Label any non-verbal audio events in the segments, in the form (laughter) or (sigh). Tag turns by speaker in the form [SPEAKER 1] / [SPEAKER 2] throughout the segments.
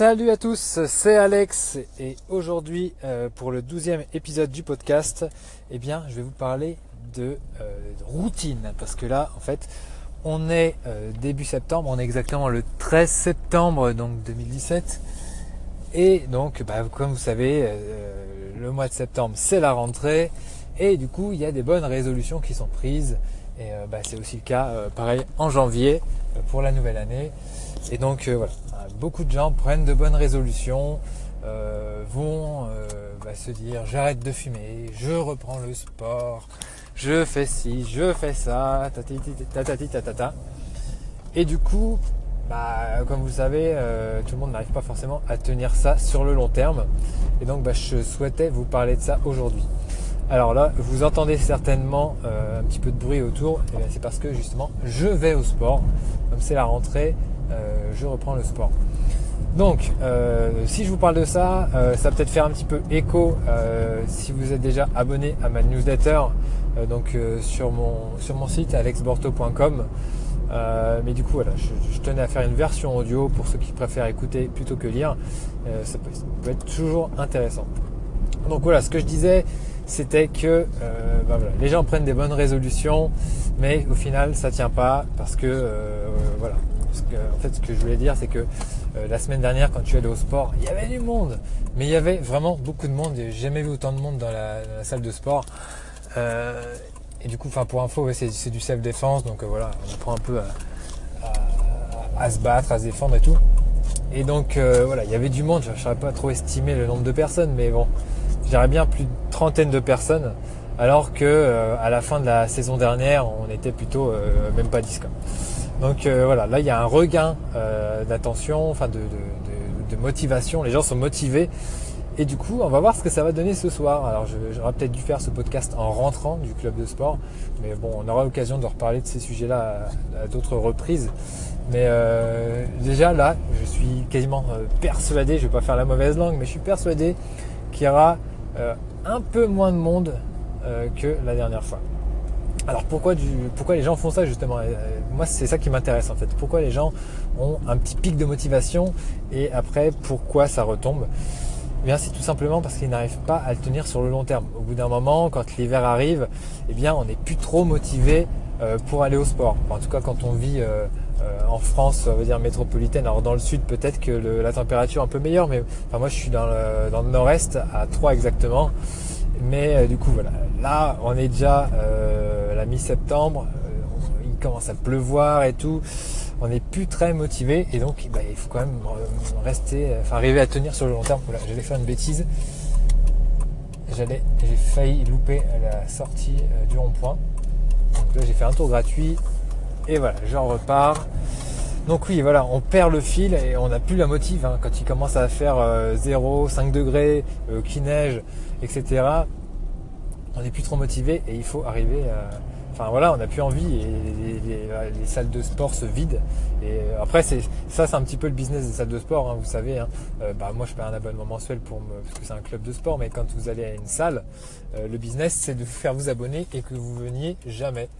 [SPEAKER 1] Salut à tous, c'est Alex et aujourd'hui euh, pour le douzième épisode du podcast, eh bien je vais vous parler de, euh, routine. Parce que là en fait on est euh, début septembre, on est exactement le 13 septembre donc 2017 et donc bah, comme vous savez le mois de septembre c'est la rentrée. Et du coup il y a des bonnes résolutions qui sont prises et bah, c'est aussi le cas pareil en janvier pour la nouvelle année et donc voilà beaucoup de gens prennent de bonnes résolutions, euh, vont euh, bah, se dire j'arrête de fumer, je reprends le sport, je fais ci, je fais ça, tatati. Et du coup, bah, comme vous le savez, euh, tout le monde n'arrive pas forcément à tenir ça sur le long terme. Et donc bah, je souhaitais vous parler de ça aujourd'hui. Alors là, vous entendez certainement un petit peu de bruit autour, et c'est parce que justement je vais au sport. Comme c'est la rentrée, euh, je reprends le sport. Donc, euh, si je vous parle de ça, euh, ça va peut-être faire un petit peu écho si vous êtes déjà abonné à ma newsletter, donc sur mon sur mon site alexborto.com. mais du coup, voilà, je, tenais à faire une version audio pour ceux qui préfèrent écouter plutôt que lire. Ça peut, être toujours intéressant. Donc voilà, ce que je disais, c'était que ben les gens prennent des bonnes résolutions, mais au final, ça tient pas parce que voilà, en fait, ce que je voulais dire, c'est que euh, la semaine dernière, quand tu allais au sport, il y avait du monde. Mais il y avait vraiment beaucoup de monde. J'ai jamais vu autant de monde dans la, salle de sport. Euh, et du coup, enfin pour info, c'est du self-défense. Donc euh, voilà, on apprend un peu à, se battre, à se défendre et tout. Et donc voilà, il y avait du monde. Je ne saurais pas trop estimer le nombre de personnes, mais bon, j'irais bien plus de trentaine de personnes. Alors que à la fin de la saison dernière, on était plutôt même pas 10 quoi. Donc euh, voilà, là il y a un regain euh, d'attention, enfin de, motivation. Les gens sont motivés. Et du coup, on va voir ce que ça va donner ce soir. Alors j'aurais peut-être dû faire ce podcast en rentrant du club de sport. Mais bon, on aura l'occasion de reparler de ces sujets-là à, d'autres reprises. Mais euh, déjà là, je suis quasiment persuadé, je vais pas faire la mauvaise langue, mais je suis persuadé qu'il y aura un peu moins de monde que la dernière fois. Alors pourquoi, pourquoi les gens font ça justement? Euh, Moi c'est ça qui m'intéresse en fait. Pourquoi les gens ont un petit pic de motivation et après pourquoi ça retombe? Eh bien, c'est tout simplement parce qu'ils n'arrivent pas à le tenir sur le long terme. Au bout d'un moment, quand l'hiver arrive, eh bien, on n'est plus trop motivé euh, pour aller au sport. en tout cas, quand on vit euh, en France, on va dire métropolitaine. Alors dans le sud, peut-être que la température est un peu meilleure, mais enfin, moi, je suis dans le, dans le nord-est, à 3 exactement. Mais du coup, voilà. Là, on est déjà mi-septembre, euh, il commence à pleuvoir et tout. On n'est plus très motivé et donc bah, il faut quand même euh, rester, enfin arriver à tenir sur le long terme. Voilà, j'allais faire une bêtise. J'allais, j'ai failli louper la sortie euh, du rond-point. Donc là j'ai fait un tour gratuit et voilà, j'en repars. Donc oui, voilà, on perd le fil et on n'a plus la motive hein. quand il commence à faire 0, 5 degrés, qui neige, etc. On n'est plus trop motivé et il faut arriver à, Enfin voilà, on n'a plus envie et les, salles de sport se vident. Et après, c'est ça, c'est un petit peu le business des salles de sport. Hein, vous savez, hein. euh, bah, moi je paie un abonnement mensuel pour me, parce que c'est un club de sport. Mais quand vous allez à une salle, euh, le business c'est de vous faire vous abonner et que vous veniez jamais.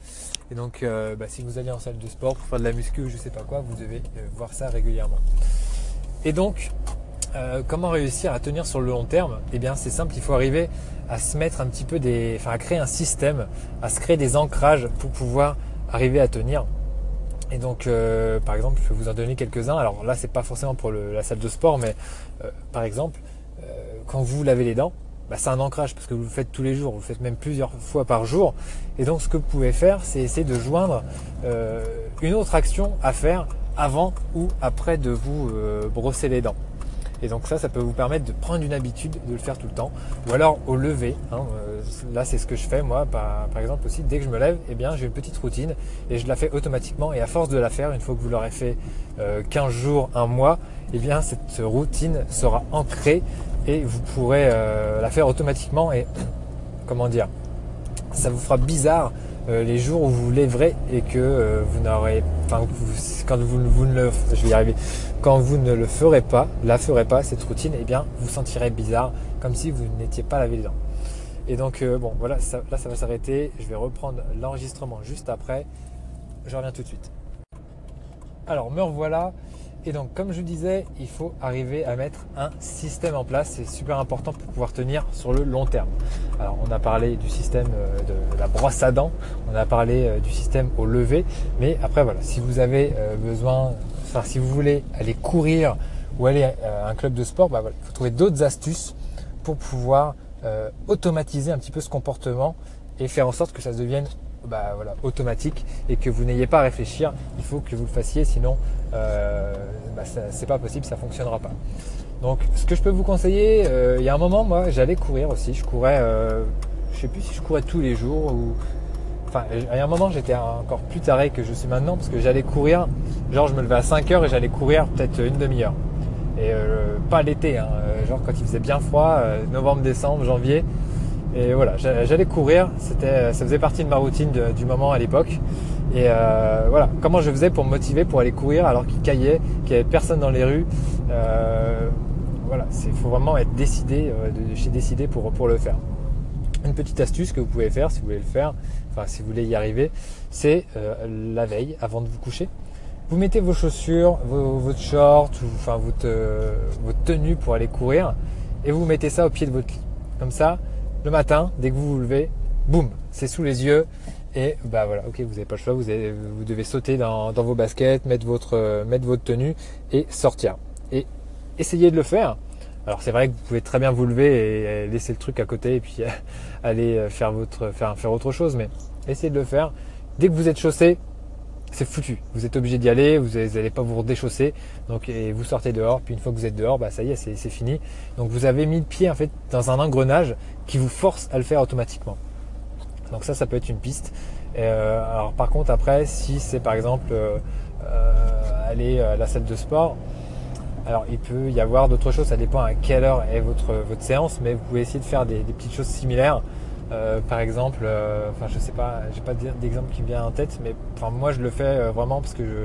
[SPEAKER 1] Et donc, euh, bah, si vous allez en salle de sport pour faire de la muscu ou je sais pas quoi, vous devez voir ça régulièrement. Et donc, comment réussir à tenir sur le long terme? Eh bien, c'est simple, il faut arriver à se mettre un petit peu des, enfin à créer un système, à se créer des ancrages pour pouvoir arriver à tenir. Et donc, euh, par exemple, je vais vous en donner quelques-uns. Alors là, c'est pas forcément pour la salle de sport, mais euh, par exemple, euh, quand vous lavez les dents, bah, c'est un ancrage parce que vous le faites tous les jours, vous le faites même plusieurs fois par jour. Et donc, ce que vous pouvez faire, c'est essayer de joindre une autre action à faire avant ou après de vous brosser les dents. Et donc ça, ça peut vous permettre de prendre une habitude de le faire tout le temps. Ou alors au lever. Hein, euh, là, c'est ce que je fais moi. Par, exemple aussi, dès que je me lève, eh bien, j'ai une petite routine et je la fais automatiquement. Et à force de la faire, une fois que vous l'aurez fait 15 euh, jours, un mois, eh bien, cette routine sera ancrée et vous pourrez euh, la faire automatiquement. Et comment dire, ça vous fera bizarre les jours où vous lèverez et que vous n'aurez, enfin, quand vous, vous ne le, je vais y arriver, quand vous ne le ferez pas, la ferez pas, cette routine, eh bien, vous sentirez bizarre, comme si vous n'étiez pas lavé les dents. Et donc, euh, bon, voilà, là, ça va s'arrêter. Je vais reprendre l'enregistrement juste après. je reviens tout de suite. Alors me revoilà. Et donc comme je disais, il faut arriver à mettre un système en place. C'est super important pour pouvoir tenir sur le long terme. Alors on a parlé du système euh, de la brosse à dents, on a parlé euh, du système au lever. Mais après voilà, si vous avez euh, besoin, enfin si vous voulez aller courir ou aller à un club de sport, bah il faut trouver d'autres astuces pour pouvoir automatiser un petit peu ce comportement et faire en sorte que ça devienne bah, voilà, automatique et que vous n'ayez pas à réfléchir. Il faut que vous le fassiez, sinon euh, bah, c'est pas possible, ça fonctionnera pas. Donc, ce que je peux vous conseiller, euh, il y a un moment, moi, j'allais courir aussi. Je courais, euh, je sais plus si je courais tous les jours ou. Enfin, il y a un moment, j'étais encore plus taré que je suis maintenant parce que j'allais courir. Genre, je me levais à 5 heures et j'allais courir peut-être une demi-heure. Et pas l'été, hein, genre quand il faisait bien froid, novembre, décembre, janvier. Et voilà, j'allais courir, c'était, ça faisait partie de ma routine du moment à l'époque. Et euh, voilà, comment je faisais pour me motiver pour aller courir alors qu'il caillait, qu'il n'y avait personne dans les rues. Euh, voilà, il faut vraiment être décidé, euh, de, décidé pour, le faire. Une petite astuce que vous pouvez faire si vous voulez le faire, enfin si vous voulez y arriver, c'est la veille avant de vous coucher. Vous mettez vos chaussures, vos, votre short, enfin votre, votre tenue pour aller courir, et vous mettez ça au pied de votre lit. Comme ça, le matin, dès que vous vous levez, boum, c'est sous les yeux. Et bah voilà, ok, vous n'avez pas le choix, vous, devez sauter dans, vos baskets, mettre votre, tenue et sortir. Et essayez de le faire. Alors c'est vrai que vous pouvez très bien vous lever et laisser le truc à côté et puis (laughs) aller faire, faire autre chose, mais essayez de le faire. Dès que vous êtes chaussé, c'est foutu. Vous êtes obligé d'y aller, vous n'allez pas vous redéchausser. Donc, et vous sortez dehors, puis une fois que vous êtes dehors, bah, ça y est, c'est fini. Donc vous avez mis le pied en fait dans un engrenage qui vous force à le faire automatiquement. Donc ça, ça peut être une piste. Euh, alors par contre, après, si c'est par exemple euh, euh, aller à la salle de sport, alors il peut y avoir d'autres choses, ça dépend à quelle heure est votre séance, mais vous pouvez essayer de faire des petites choses similaires. Euh, par exemple, euh, enfin je sais pas, j'ai pas d'exemple qui me vient en tête, mais moi je le fais euh, vraiment parce que je,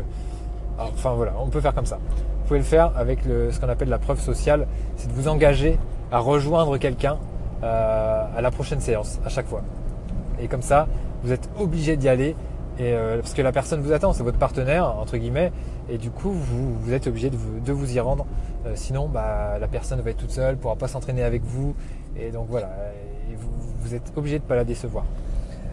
[SPEAKER 1] enfin voilà, on peut faire comme ça. Vous pouvez le faire avec ce qu'on appelle la preuve sociale, c'est de vous engager à rejoindre quelqu'un à la prochaine séance à chaque fois. Et comme ça, vous êtes obligé d'y aller parce que la personne vous attend, c'est votre partenaire entre guillemets, et du coup vous, êtes obligé de vous, de vous y rendre. sinon, bah, la personne va être toute seule, pourra pas s'entraîner avec vous, et donc voilà vous, êtes obligé de ne pas la décevoir.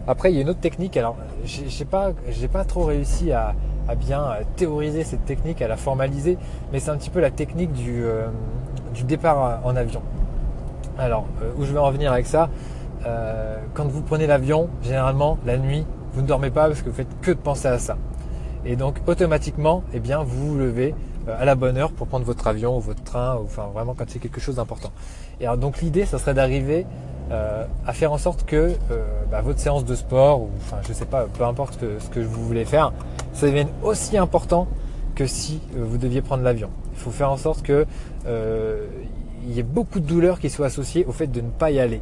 [SPEAKER 1] Après, il y a une autre technique. Alors, j'ai pas, j'ai pas trop réussi à, bien théoriser cette technique, à la formaliser, mais c'est un petit peu la technique du, euh, départ en avion. Alors, euh, où je vais en venir avec ça euh, Quand vous prenez l'avion, généralement la nuit, vous ne dormez pas parce que vous faites que de penser à ça. Et donc, automatiquement, eh bien, vous vous levez à la bonne heure pour prendre votre avion ou votre train, ou, enfin vraiment quand c'est quelque chose d'important. Et donc l'idée, ça serait d'arriver euh, à faire en sorte que euh, bah, votre séance de sport, ou enfin je sais pas, peu importe ce que vous voulez faire, ça devienne aussi important que si euh, vous deviez prendre l'avion. Il faut faire en sorte que y ait beaucoup de douleurs qui soient associées au fait de ne pas y aller.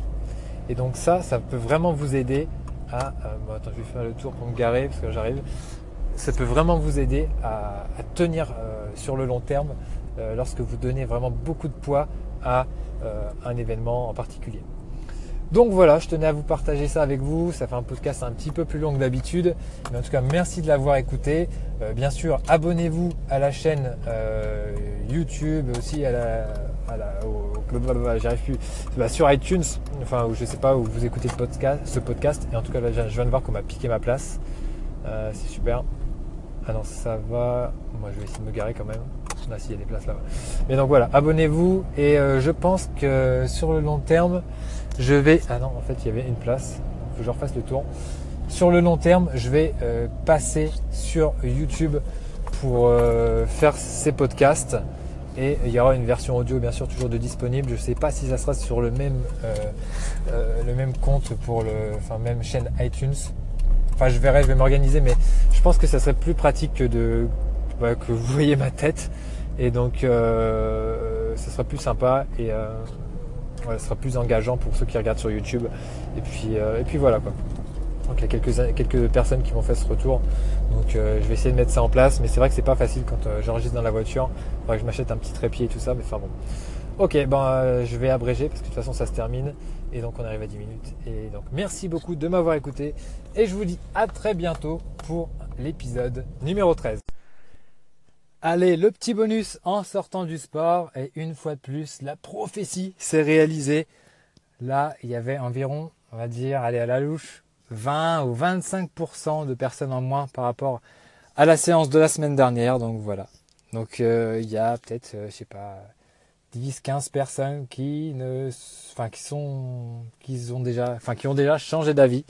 [SPEAKER 1] Et donc ça, ça peut vraiment vous aider à... bon, attends, je vais faire le tour pour me garer parce que j'arrive. Ça peut vraiment vous aider à tenir sur le long terme lorsque vous donnez vraiment beaucoup de poids à un événement en particulier. Donc voilà, je tenais à vous partager ça avec vous. Ça fait un podcast un petit peu plus long que d'habitude. Mais en tout cas, merci de l'avoir écouté. Euh, bien sûr, abonnez-vous à la chaîne euh, YouTube, aussi à la, à la j'arrive plus, bah, sur iTunes, enfin, où je sais pas où vous écoutez ce podcast, ce podcast. Et en tout cas, là, je viens de voir qu'on m'a piqué ma place. Euh, c'est super. Ah non, ça va. Moi, je vais essayer de me garer quand même. Là, s'il y a des places là-bas. Mais donc voilà, abonnez-vous. Et je pense que sur le long terme, je vais... Ah non, en fait, il y avait une place. Il faut que je refasse le tour. Sur le long terme, je vais euh, passer sur YouTube pour euh, faire ces podcasts. Et il y aura une version audio, bien sûr, toujours de disponible. Je ne sais pas si ça sera sur le même, euh, le même compte pour le, enfin, même chaîne iTunes. Enfin, je verrai, je vais m'organiser, mais je pense que ça serait plus pratique que de, bah, que vous voyez ma tête. Et donc, ça sera plus sympa. Et ce sera plus engageant pour ceux qui regardent sur YouTube. Et puis, euh, et puis voilà quoi. Donc il y a quelques, quelques personnes qui m'ont fait ce retour. Donc euh, je vais essayer de mettre ça en place. Mais c'est vrai que c'est pas facile quand euh, j'enregistre dans la voiture. Il faudrait que je m'achète un petit trépied et tout ça. Mais enfin bon. Ok, ben je vais abréger parce que de toute façon ça se termine et donc on arrive à 10 minutes. Et donc merci beaucoup de m'avoir écouté et je vous dis à très bientôt pour l'épisode numéro 13. Allez, le petit bonus en sortant du sport et une fois de plus, la prophétie s'est réalisée. Là, il y avait environ, on va dire, allez à la louche, 20 ou 25% de personnes en moins par rapport à la séance de la semaine dernière. Donc voilà. Donc euh, il y a peut-être, euh, je sais pas, 10, 15 personnes qui ne, enfin qui sont, qui ont déjà, enfin qui ont déjà changé d'avis.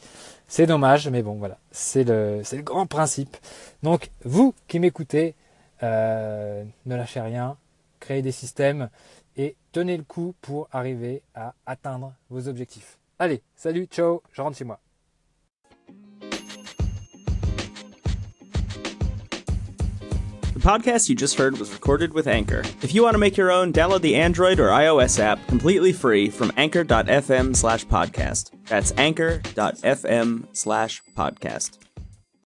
[SPEAKER 1] C'est dommage, mais bon voilà, c'est le, c'est le grand principe. Donc vous qui m'écoutez, euh, ne lâchez rien, créez des systèmes et tenez le coup pour arriver à atteindre vos objectifs. Allez, salut, ciao, je rentre chez moi.
[SPEAKER 2] The podcast you just heard was recorded with Anchor. If you want to make your own, download the Android or iOS app completely free from anchor.fm slash podcast. That's anchor.fm slash podcast.